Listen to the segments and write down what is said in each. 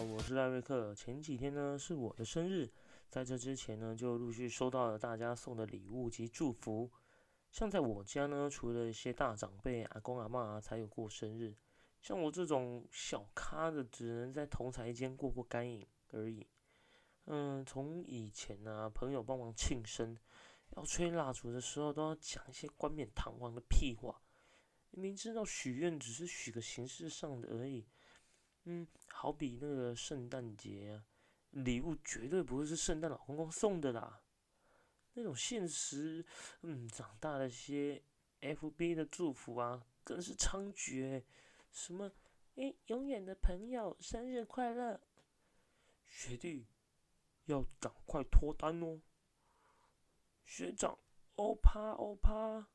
我是赖瑞克。前几天呢是我的生日，在这之前呢就陆续收到了大家送的礼物及祝福。像在我家呢，除了一些大长辈、阿公阿妈才有过生日，像我这种小咖的，只能在同台间过过干瘾而已。嗯，从以前呢，朋友帮忙庆生，要吹蜡烛的时候，都要讲一些冠冕堂皇的屁话。明知道许愿只是许个形式上的而已。嗯，好比那个圣诞节啊，礼物绝对不会是圣诞老公公送的啦。那种现实，嗯，长大了些，FB 的祝福啊，更是猖獗。什么，哎，永远的朋友，生日快乐！学弟，要赶快脱单哦。学长，欧趴欧趴，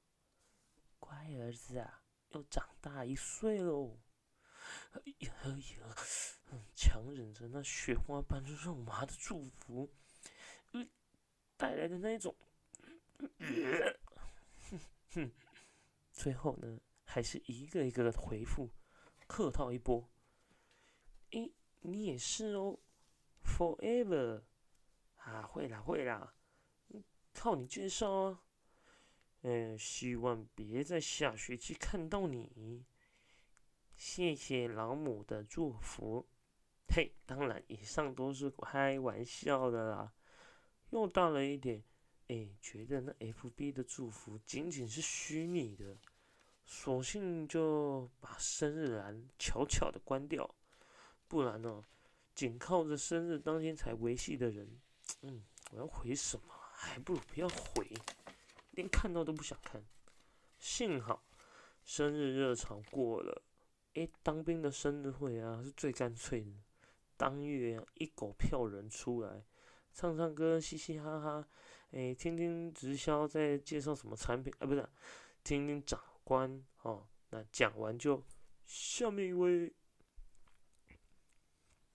乖儿子啊，又长大一岁喽。哎呀哎呀，强忍着那雪花般肉麻的祝福，带来的那种，哼哼，最后呢，还是一个一个的回复，客套一波。哎，你也是哦，Forever，啊，会啦会啦，靠你介绍啊。嗯，希望别在下学期看到你。谢谢老母的祝福，嘿，当然以上都是开玩笑的啦。又到了一点，哎，觉得那 FB 的祝福仅仅是虚拟的，索性就把生日栏悄悄的关掉。不然呢，仅靠着生日当天才维系的人，嗯，我要回什么？还不如不要回，连看到都不想看。幸好生日热潮过了。哎，当兵的生日会啊，是最干脆的。当月一狗票人出来，唱唱歌，嘻嘻哈哈。哎，听听直销在介绍什么产品啊？不是，听听长官哦。那讲完就下面一位。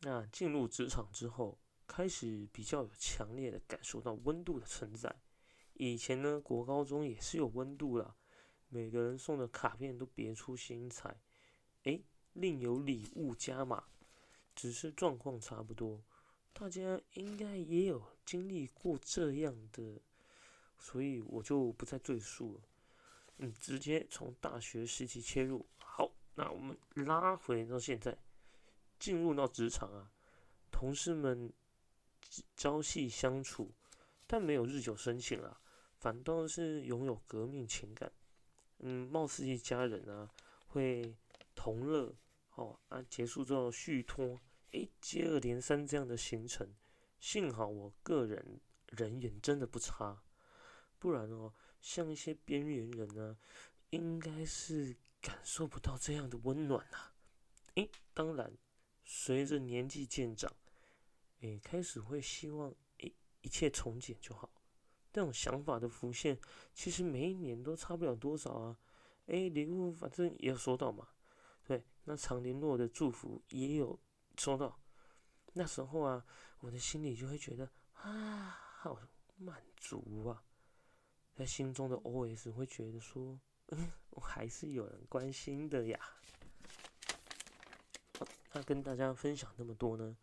那进入职场之后，开始比较有强烈的感受到温度的存在。以前呢，国高中也是有温度啦，每个人送的卡片都别出心裁。哎，另有礼物加码，只是状况差不多。大家应该也有经历过这样的，所以我就不再赘述了。嗯，直接从大学时期切入。好，那我们拉回到现在，进入到职场啊，同事们朝夕相处，但没有日久生情啊，反倒是拥有革命情感。嗯，貌似一家人啊，会。同乐，哦啊，结束之后续托，诶，接二连三这样的行程，幸好我个人人缘真的不差，不然哦，像一些边缘人呢，应该是感受不到这样的温暖呐。诶，当然，随着年纪渐长，诶，开始会希望诶一切从简就好，这种想法的浮现，其实每一年都差不了多少啊。诶，礼物反正也要收到嘛。那常联络的祝福也有收到。那时候啊，我的心里就会觉得啊，好满足啊，在心中的 OS 会觉得说，嗯，我还是有人关心的呀。那跟大家分享那么多呢，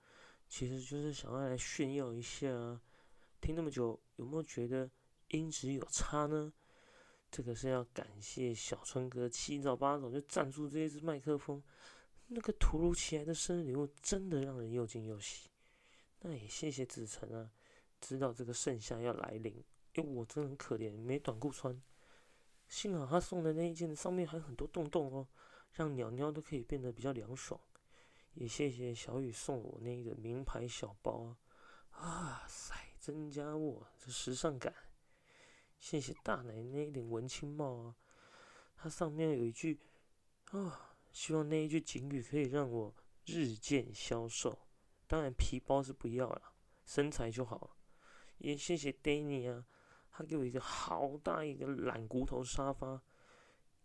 其实就是想要来炫耀一下。听那么久，有没有觉得音质有差呢？这个是要感谢小春哥七早八早就赞助这一支麦克风，那个突如其来的生日礼物真的让人又惊又喜。那也谢谢子晨啊，知道这个盛夏要来临，因为我真的很可怜，没短裤穿。幸好他送的那一件上面还有很多洞洞哦，让鸟鸟都可以变得比较凉爽。也谢谢小雨送我那个名牌小包啊，哇塞，增加我这时尚感。谢谢大奶奶的文青帽啊，它上面有一句啊，希望那一句警语可以让我日渐消瘦。当然皮包是不要了，身材就好了。也谢谢 Danny 啊，他给我一个好大一个懒骨头沙发。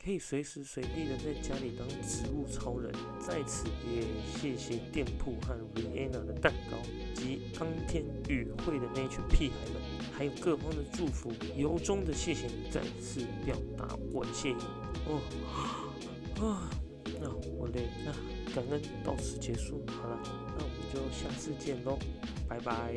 可以随时随地的在家里当植物超人。在此也谢谢店铺和 Rihanna 的蛋糕及当天与会的那群屁孩们，还有各方的祝福，由衷的谢谢你，再次表达我的谢意。哦啊，那我累，那感恩到此结束，好了，那我们就下次见喽，拜拜。